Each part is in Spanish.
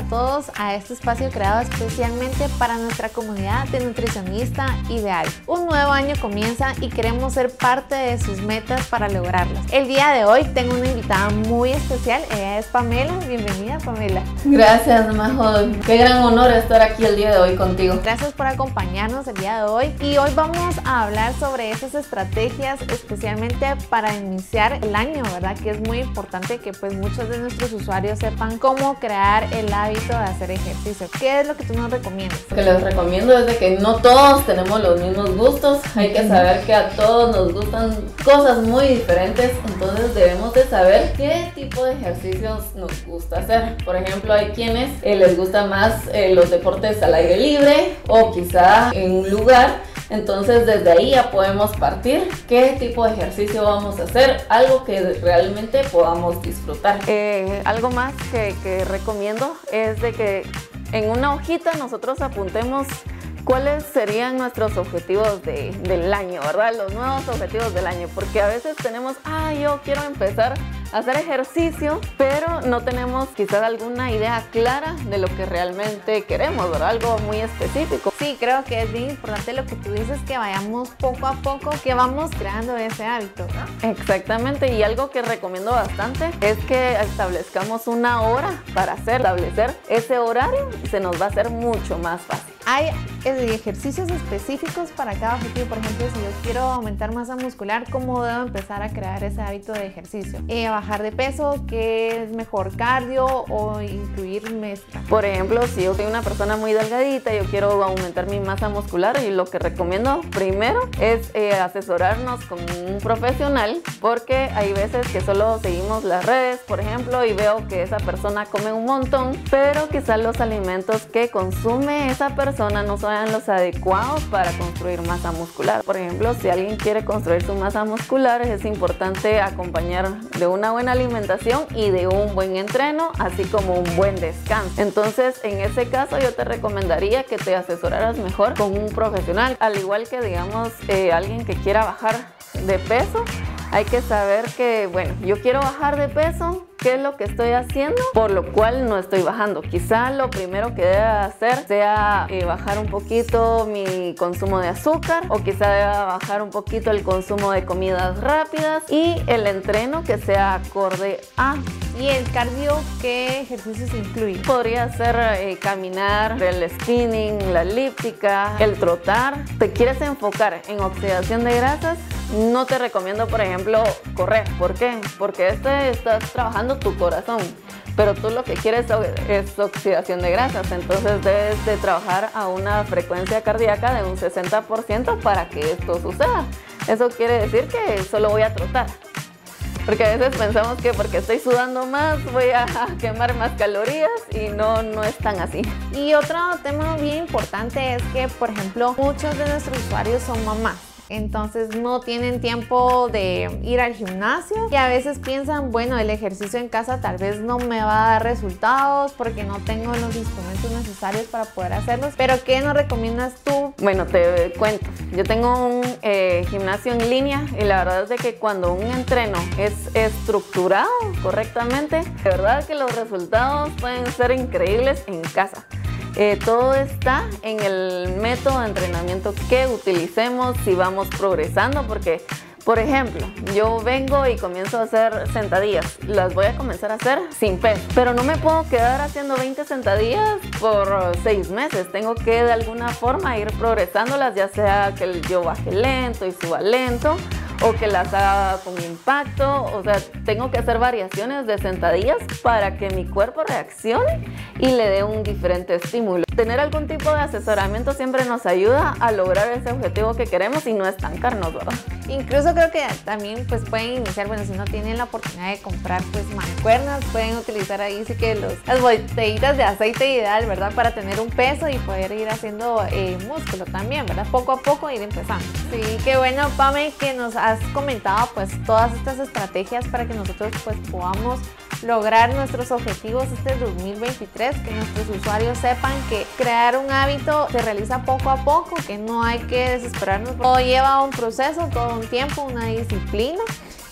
a todos a este espacio creado especialmente para nuestra comunidad de nutricionista ideal. Un nuevo año comienza y queremos ser parte de sus metas para lograrlas. El día de hoy tengo una invitada muy especial, ella es Pamela. Bienvenida Pamela. Gracias Majo, qué gran honor estar aquí el día de hoy contigo. Gracias por acompañarnos el día de hoy y hoy vamos a hablar sobre esas estrategias especialmente para iniciar el año, ¿verdad? Que es muy importante que pues muchos de nuestros usuarios sepan cómo crear el hábito de hacer ejercicio. ¿Qué es lo que tú nos recomiendas? Lo que les recomiendo es de que no todos tenemos los mismos gustos. Hay que saber que a todos nos gustan cosas muy diferentes. Entonces debemos de saber qué tipo de ejercicios nos gusta hacer. Por ejemplo, hay quienes eh, les gusta más eh, los deportes al aire libre o quizá en un lugar entonces desde ahí ya podemos partir qué tipo de ejercicio vamos a hacer, algo que realmente podamos disfrutar. Eh, algo más que, que recomiendo es de que en una hojita nosotros apuntemos cuáles serían nuestros objetivos de, del año, ¿verdad? Los nuevos objetivos del año, porque a veces tenemos, ah, yo quiero empezar hacer ejercicio, pero no tenemos quizás alguna idea clara de lo que realmente queremos, ¿verdad? Algo muy específico. Sí, creo que es bien importante lo que tú dices, que vayamos poco a poco, que vamos creando ese hábito, ¿no? Exactamente, y algo que recomiendo bastante es que establezcamos una hora para hacer, establecer ese horario y se nos va a hacer mucho más fácil. Hay eh, ejercicios específicos para cada objetivo. Por ejemplo, si yo quiero aumentar masa muscular, ¿cómo debo empezar a crear ese hábito de ejercicio? Eh, bajar de peso, ¿qué es mejor cardio o incluir mezcla? Por ejemplo, si yo soy una persona muy delgadita, yo quiero aumentar mi masa muscular y lo que recomiendo primero es eh, asesorarnos con un profesional porque hay veces que solo seguimos las redes, por ejemplo, y veo que esa persona come un montón, pero quizás los alimentos que consume esa persona no sean los adecuados para construir masa muscular. Por ejemplo, si alguien quiere construir su masa muscular, es importante acompañar de una buena alimentación y de un buen entreno, así como un buen descanso. Entonces, en ese caso, yo te recomendaría que te asesoraras mejor con un profesional, al igual que, digamos, eh, alguien que quiera bajar de peso hay que saber que, bueno, yo quiero bajar de peso, ¿qué es lo que estoy haciendo? Por lo cual no estoy bajando. Quizá lo primero que deba hacer sea eh, bajar un poquito mi consumo de azúcar o quizá deba bajar un poquito el consumo de comidas rápidas y el entreno que sea acorde a. ¿Y el cardio qué ejercicios incluye? Podría ser eh, caminar, el spinning, la elíptica, el trotar. ¿Te quieres enfocar en oxidación de grasas? No te recomiendo, por ejemplo, correr. ¿Por qué? Porque este estás trabajando tu corazón, pero tú lo que quieres es oxidación de grasas, entonces debes de trabajar a una frecuencia cardíaca de un 60% para que esto suceda. Eso quiere decir que solo voy a trotar. Porque a veces pensamos que porque estoy sudando más voy a quemar más calorías y no, no es tan así. Y otro tema bien importante es que, por ejemplo, muchos de nuestros usuarios son mamás entonces no tienen tiempo de ir al gimnasio y a veces piensan, bueno, el ejercicio en casa tal vez no me va a dar resultados porque no tengo los instrumentos necesarios para poder hacerlos, pero ¿qué nos recomiendas tú? Bueno, te cuento, yo tengo un eh, gimnasio en línea y la verdad es de que cuando un entreno es estructurado correctamente, de verdad que los resultados pueden ser increíbles en casa. Eh, todo está en el método de entrenamiento que utilicemos si vamos progresando, porque, por ejemplo, yo vengo y comienzo a hacer sentadillas, las voy a comenzar a hacer sin peso, pero no me puedo quedar haciendo 20 sentadillas por 6 meses, tengo que de alguna forma ir progresándolas, ya sea que yo baje lento y suba lento o que las haga con impacto, o sea, tengo que hacer variaciones de sentadillas para que mi cuerpo reaccione y le dé un diferente estímulo. Tener algún tipo de asesoramiento siempre nos ayuda a lograr ese objetivo que queremos y no estancarnos, ¿verdad? Incluso creo que también pues pueden iniciar, bueno, si no tienen la oportunidad de comprar pues mancuernas, pueden utilizar ahí sí que los, las botellitas de aceite ideal, ¿verdad? Para tener un peso y poder ir haciendo eh, músculo también, ¿verdad? Poco a poco ir empezando. Sí, qué bueno, Pame, que nos ha has comentado pues todas estas estrategias para que nosotros pues podamos lograr nuestros objetivos este 2023, que nuestros usuarios sepan que crear un hábito se realiza poco a poco, que no hay que desesperarnos, todo lleva un proceso, todo un tiempo, una disciplina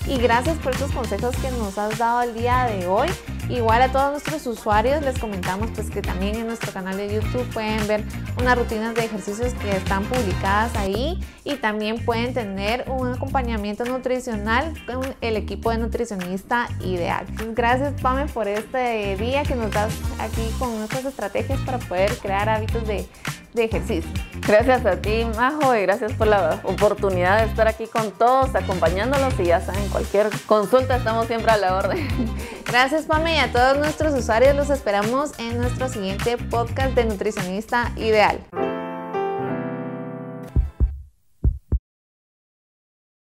y gracias por estos consejos que nos has dado el día de hoy. Igual a todos nuestros usuarios les comentamos pues que también en nuestro canal de YouTube pueden ver unas rutinas de ejercicios que están publicadas ahí y también pueden tener un acompañamiento nutricional con el equipo de nutricionista ideal. Gracias Pame por este día que nos das aquí con nuestras estrategias para poder crear hábitos de, de ejercicio. Gracias a ti, Majo, y gracias por la oportunidad de estar aquí con todos, acompañándolos. Y ya saben, cualquier consulta estamos siempre a la orden. Gracias, Pame, y a todos nuestros usuarios los esperamos en nuestro siguiente podcast de Nutricionista Ideal.